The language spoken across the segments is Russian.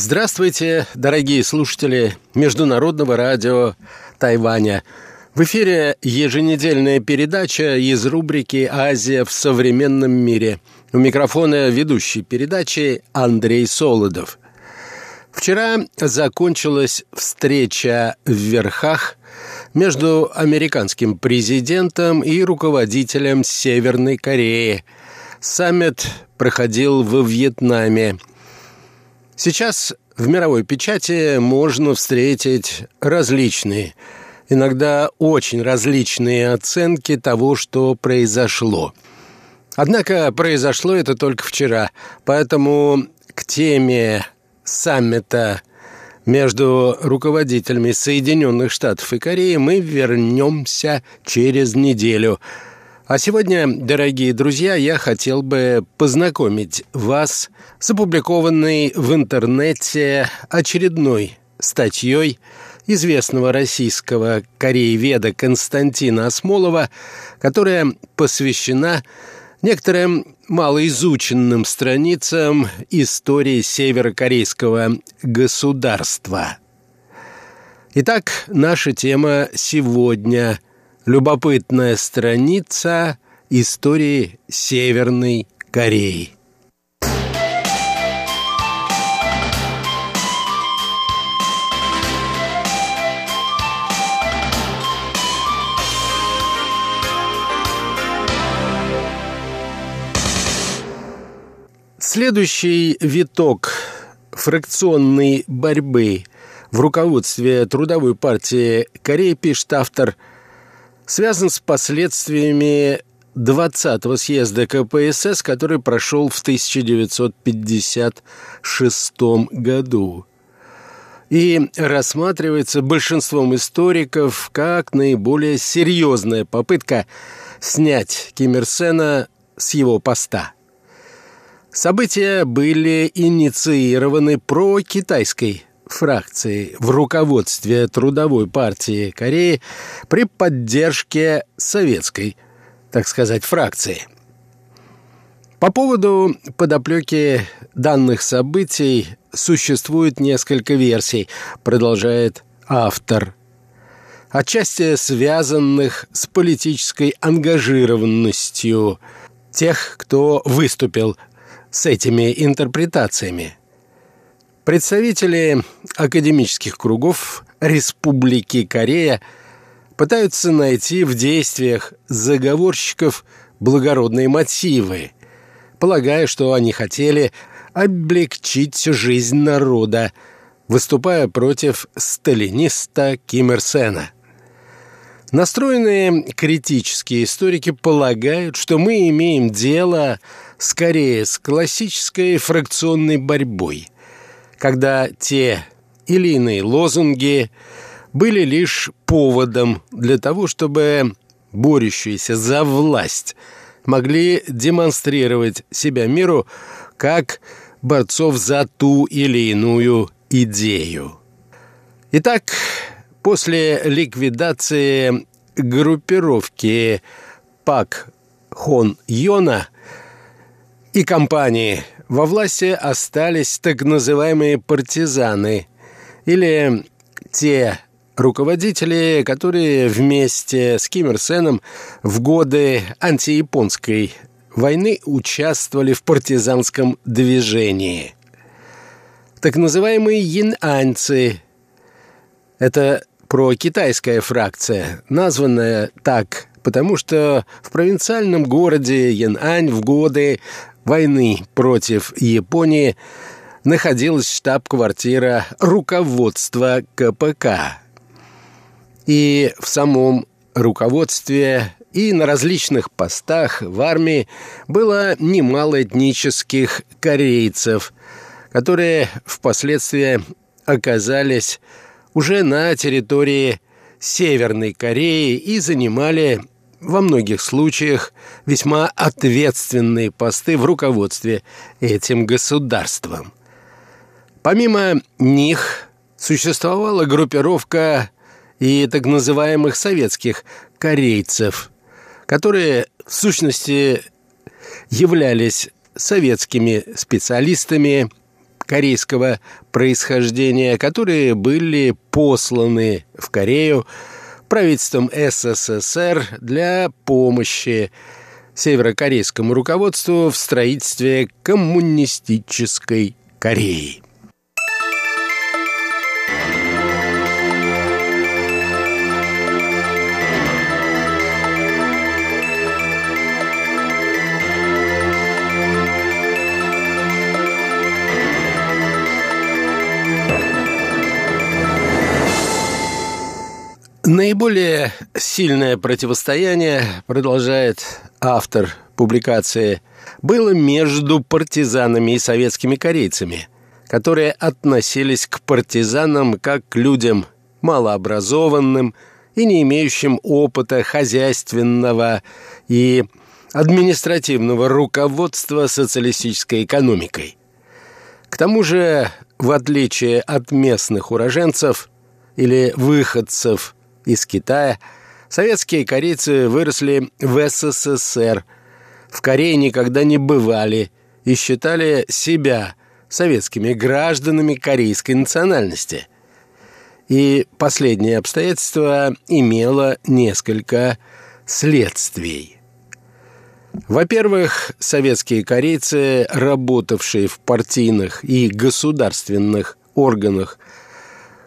Здравствуйте, дорогие слушатели Международного радио Тайваня. В эфире еженедельная передача из рубрики «Азия в современном мире». У микрофона ведущий передачи Андрей Солодов. Вчера закончилась встреча в Верхах между американским президентом и руководителем Северной Кореи. Саммит проходил во Вьетнаме – Сейчас в мировой печати можно встретить различные, иногда очень различные оценки того, что произошло. Однако произошло это только вчера, поэтому к теме саммита между руководителями Соединенных Штатов и Кореи мы вернемся через неделю – а сегодня, дорогие друзья, я хотел бы познакомить вас с опубликованной в интернете очередной статьей известного российского корееведа Константина Осмолова, которая посвящена некоторым малоизученным страницам истории северокорейского государства. Итак, наша тема сегодня любопытная страница истории Северной Кореи. Следующий виток фракционной борьбы в руководстве Трудовой партии Кореи, пишет автор – связан с последствиями 20-го съезда КПСС, который прошел в 1956 году и рассматривается большинством историков как наиболее серьезная попытка снять Ким Ир Сена с его поста. События были инициированы про-китайской фракции в руководстве Трудовой партии Кореи при поддержке советской, так сказать, фракции. По поводу подоплеки данных событий существует несколько версий, продолжает автор. Отчасти связанных с политической ангажированностью тех, кто выступил с этими интерпретациями. Представители академических кругов Республики Корея пытаются найти в действиях заговорщиков благородные мотивы, полагая, что они хотели облегчить жизнь народа, выступая против сталиниста Ким Ир Сена. Настроенные критические историки полагают, что мы имеем дело скорее с классической фракционной борьбой – когда те или иные лозунги были лишь поводом для того, чтобы борющиеся за власть могли демонстрировать себя миру как борцов за ту или иную идею. Итак, после ликвидации группировки Пак Хон Йона и компании во власти остались так называемые партизаны или те руководители, которые вместе с Ким Ир Сеном в годы антияпонской войны участвовали в партизанском движении. Так называемые янаньцы – это прокитайская фракция, названная так потому что в провинциальном городе Янань в годы войны против Японии находилась штаб-квартира руководства КПК. И в самом руководстве и на различных постах в армии было немало этнических корейцев, которые впоследствии оказались уже на территории Северной Кореи и занимали во многих случаях весьма ответственные посты в руководстве этим государством. Помимо них существовала группировка и так называемых советских корейцев, которые в сущности являлись советскими специалистами, корейского происхождения, которые были посланы в Корею правительством СССР для помощи северокорейскому руководству в строительстве коммунистической Кореи. Наиболее сильное противостояние, продолжает автор публикации, было между партизанами и советскими корейцами, которые относились к партизанам как к людям малообразованным и не имеющим опыта хозяйственного и административного руководства социалистической экономикой. К тому же, в отличие от местных уроженцев или выходцев из Китая, советские корейцы выросли в СССР, в Корее никогда не бывали и считали себя советскими гражданами корейской национальности. И последнее обстоятельство имело несколько следствий. Во-первых, советские корейцы, работавшие в партийных и государственных органах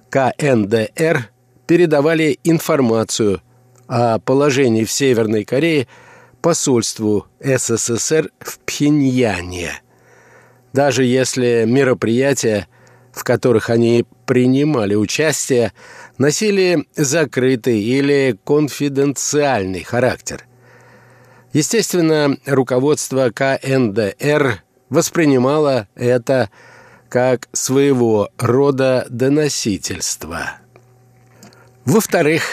КНДР, передавали информацию о положении в Северной Корее посольству СССР в Пхеньяне. Даже если мероприятия, в которых они принимали участие, носили закрытый или конфиденциальный характер. Естественно, руководство КНДР воспринимало это как своего рода доносительство. Во-вторых,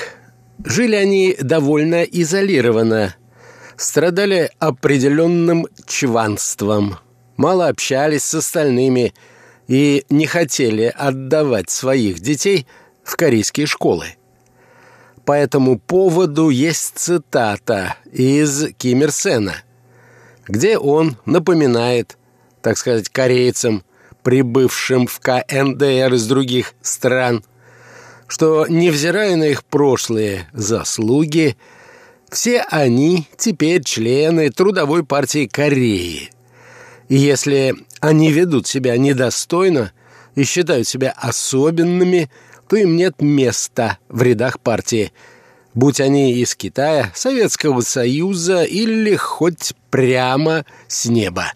жили они довольно изолированно, страдали определенным чванством, мало общались с остальными и не хотели отдавать своих детей в корейские школы. По этому поводу есть цитата из Ким где он напоминает, так сказать, корейцам, прибывшим в КНДР из других стран – что, невзирая на их прошлые заслуги, все они теперь члены Трудовой партии Кореи. И если они ведут себя недостойно и считают себя особенными, то им нет места в рядах партии, будь они из Китая, Советского Союза или хоть прямо с неба.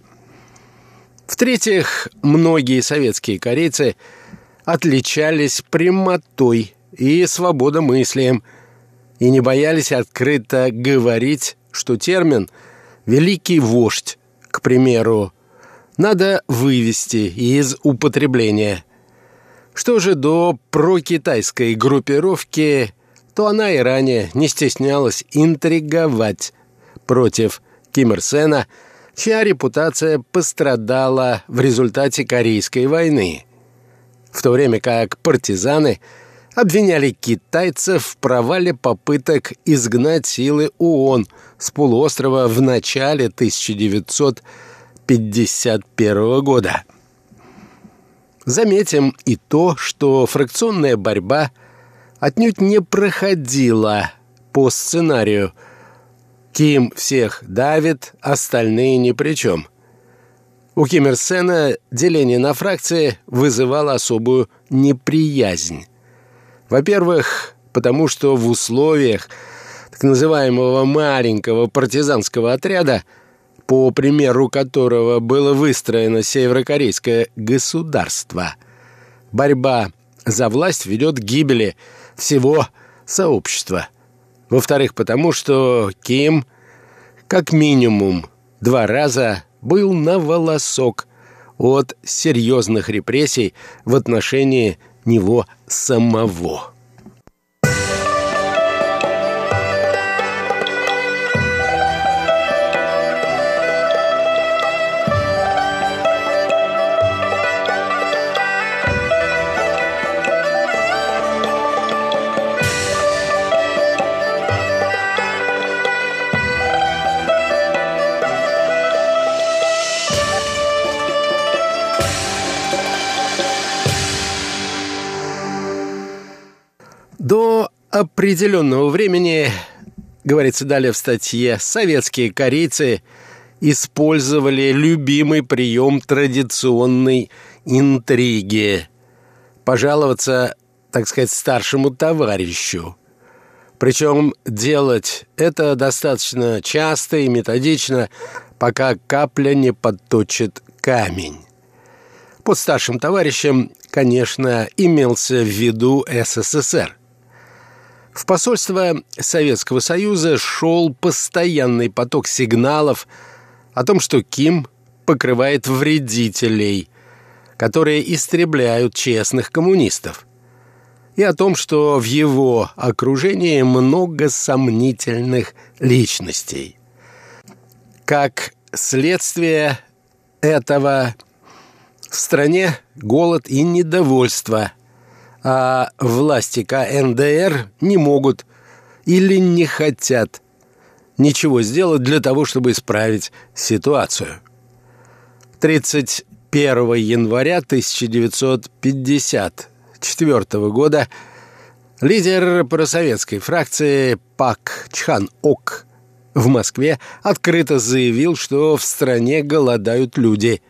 В-третьих, многие советские корейцы – отличались прямотой и свободомыслием и не боялись открыто говорить, что термин «великий вождь», к примеру, надо вывести из употребления. Что же до прокитайской группировки, то она и ранее не стеснялась интриговать против Ким Ир Сена, чья репутация пострадала в результате Корейской войны – в то время как партизаны обвиняли китайцев в провале попыток изгнать силы ООН с полуострова в начале 1951 года. Заметим и то, что фракционная борьба отнюдь не проходила по сценарию «Ким всех давит, остальные ни при чем». У Ким Ир Сена деление на фракции вызывало особую неприязнь. Во-первых, потому что в условиях так называемого маленького партизанского отряда, по примеру которого было выстроено северокорейское государство, борьба за власть ведет к гибели всего сообщества. Во-вторых, потому что Ким как минимум два раза был на волосок от серьезных репрессий в отношении него самого. Определенного времени, говорится далее в статье, советские корейцы использовали любимый прием традиционной интриги – пожаловаться, так сказать, старшему товарищу. Причем делать это достаточно часто и методично, пока капля не подточит камень. Под старшим товарищем, конечно, имелся в виду СССР. В посольство Советского Союза шел постоянный поток сигналов о том, что Ким покрывает вредителей, которые истребляют честных коммунистов, и о том, что в его окружении много сомнительных личностей. Как следствие этого в стране голод и недовольство – а власти КНДР не могут или не хотят ничего сделать для того, чтобы исправить ситуацию. 31 января 1954 года лидер просоветской фракции Пак Чхан Ок в Москве открыто заявил, что в стране голодают люди.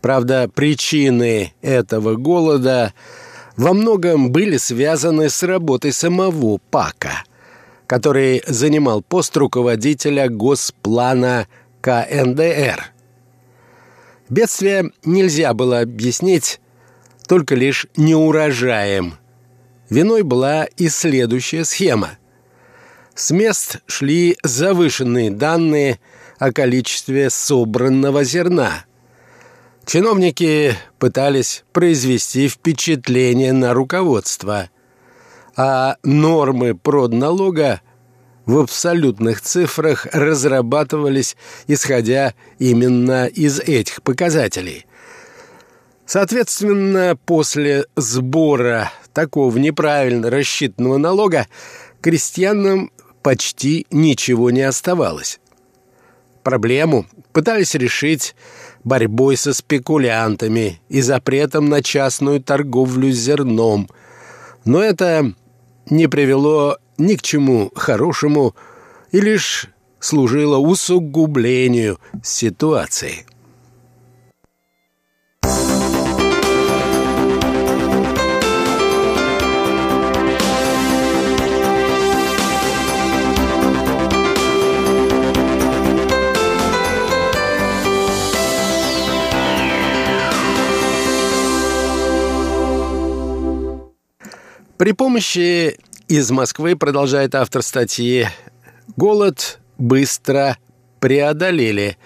Правда, причины этого голода – во многом были связаны с работой самого Пака, который занимал пост руководителя Госплана КНДР. Бедствие нельзя было объяснить только лишь неурожаем. Виной была и следующая схема. С мест шли завышенные данные о количестве собранного зерна – Чиновники пытались произвести впечатление на руководство, а нормы продналога в абсолютных цифрах разрабатывались, исходя именно из этих показателей. Соответственно, после сбора такого неправильно рассчитанного налога крестьянам почти ничего не оставалось. Проблему пытались решить борьбой со спекулянтами и запретом на частную торговлю зерном. Но это не привело ни к чему хорошему и лишь служило усугублению ситуации. При помощи из Москвы, продолжает автор статьи, голод быстро преодолели,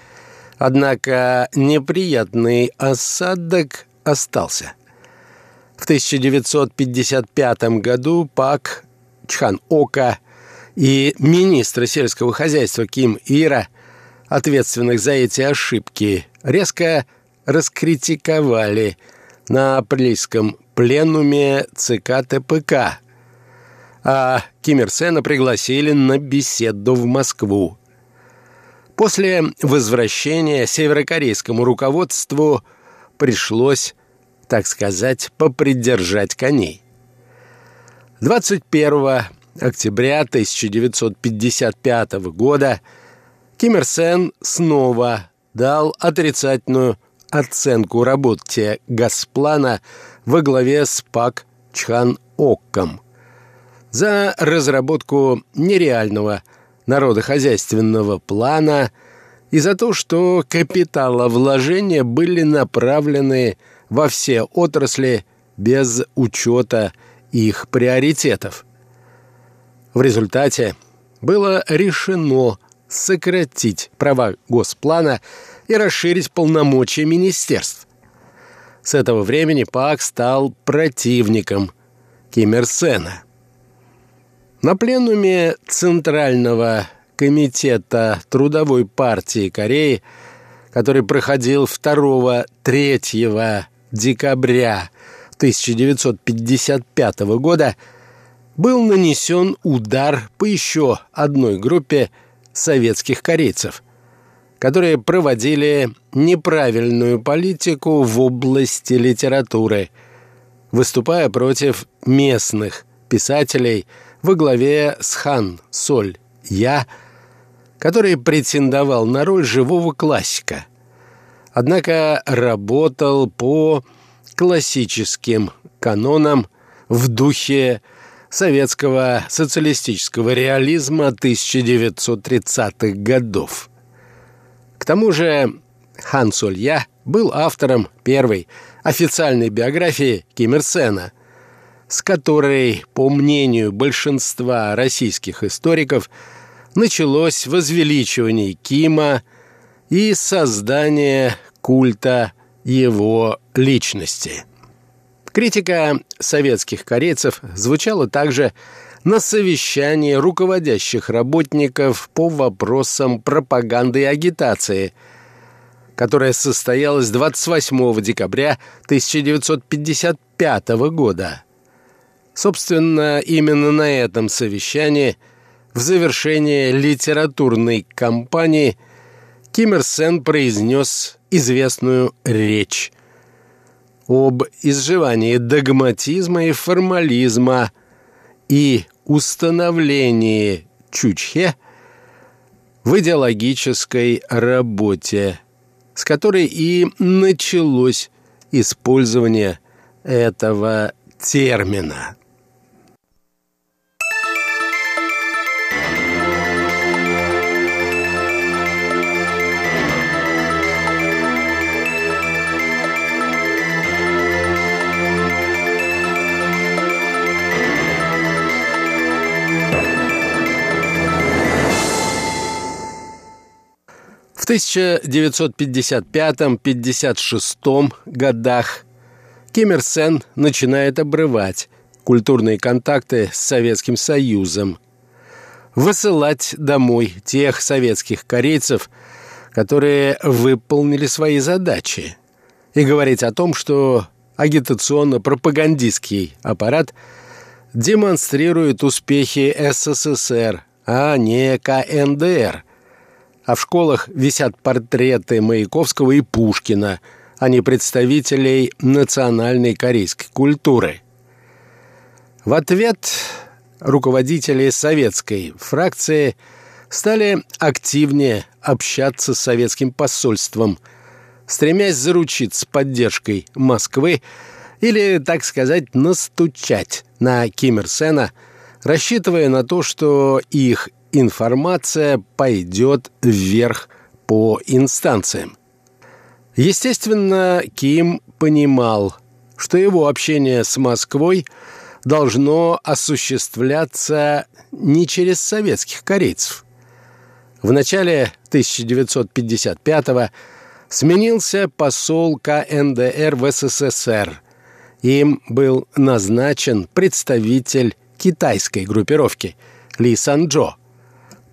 однако неприятный осадок остался. В 1955 году Пак Чхан Ока и министр сельского хозяйства Ким Ира, ответственных за эти ошибки, резко раскритиковали на апрельском пленуме ЦК ТПК, а Ким Ир Сена пригласили на беседу в Москву. После возвращения северокорейскому руководству пришлось, так сказать, попридержать коней. 21 октября 1955 года Ким Ир Сен снова дал отрицательную оценку работе Газплана во главе с Пак Чхан Окком за разработку нереального народохозяйственного плана и за то, что капиталовложения были направлены во все отрасли без учета их приоритетов. В результате было решено сократить права Госплана и расширить полномочия министерств. С этого времени Пак стал противником Ким Ир Сена. На пленуме Центрального комитета Трудовой партии Кореи, который проходил 2-3 декабря 1955 года, был нанесен удар по еще одной группе советских корейцев – которые проводили неправильную политику в области литературы, выступая против местных писателей во главе с Хан Соль Я, который претендовал на роль живого классика. Однако работал по классическим канонам в духе советского социалистического реализма 1930-х годов. К тому же Хан Солья был автором первой официальной биографии Ким Ир Сена, с которой, по мнению большинства российских историков, началось возвеличивание Кима и создание культа его личности. Критика советских корейцев звучала также на совещании руководящих работников по вопросам пропаганды и агитации, которое состоялось 28 декабря 1955 года. Собственно, именно на этом совещании в завершение литературной кампании Ким Ир Сен произнес известную речь об изживании догматизма и формализма и установлении Чучхе в идеологической работе, с которой и началось использование этого термина. 1955-56 годах Ким Ир Сен начинает обрывать культурные контакты с Советским Союзом, высылать домой тех советских корейцев, которые выполнили свои задачи, и говорить о том, что агитационно-пропагандистский аппарат демонстрирует успехи СССР, а не КНДР – а в школах висят портреты Маяковского и Пушкина, а не представителей национальной корейской культуры. В ответ руководители советской фракции стали активнее общаться с советским посольством, стремясь заручиться поддержкой Москвы или, так сказать, настучать на Ким Ир Сена, рассчитывая на то, что их информация пойдет вверх по инстанциям. Естественно, Ким понимал, что его общение с Москвой должно осуществляться не через советских корейцев. В начале 1955-го сменился посол КНДР в СССР. Им был назначен представитель китайской группировки Ли Санджо –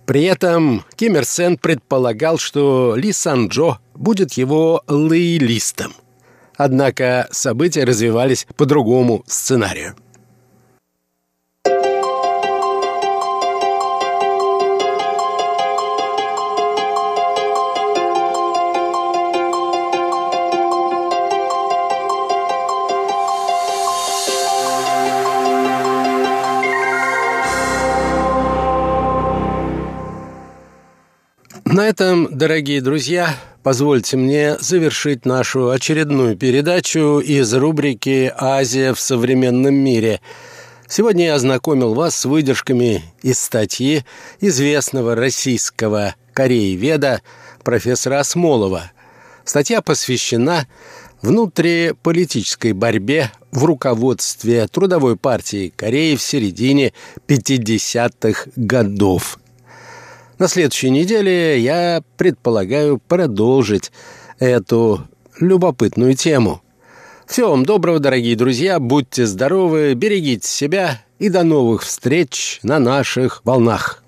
при этом Ким Ир Сен предполагал, что Ли Сан-Джо будет его лоялистом. Однако события развивались по другому сценарию. На этом, дорогие друзья, позвольте мне завершить нашу очередную передачу из рубрики «Азия в современном мире». Сегодня я ознакомил вас с выдержками из статьи известного российского корееведа профессора Осмолова. Статья посвящена внутриполитической борьбе в руководстве Трудовой партии Кореи в середине 50-х годов. На следующей неделе я предполагаю продолжить эту любопытную тему. Всего вам доброго, дорогие друзья, будьте здоровы, берегите себя и до новых встреч на наших волнах.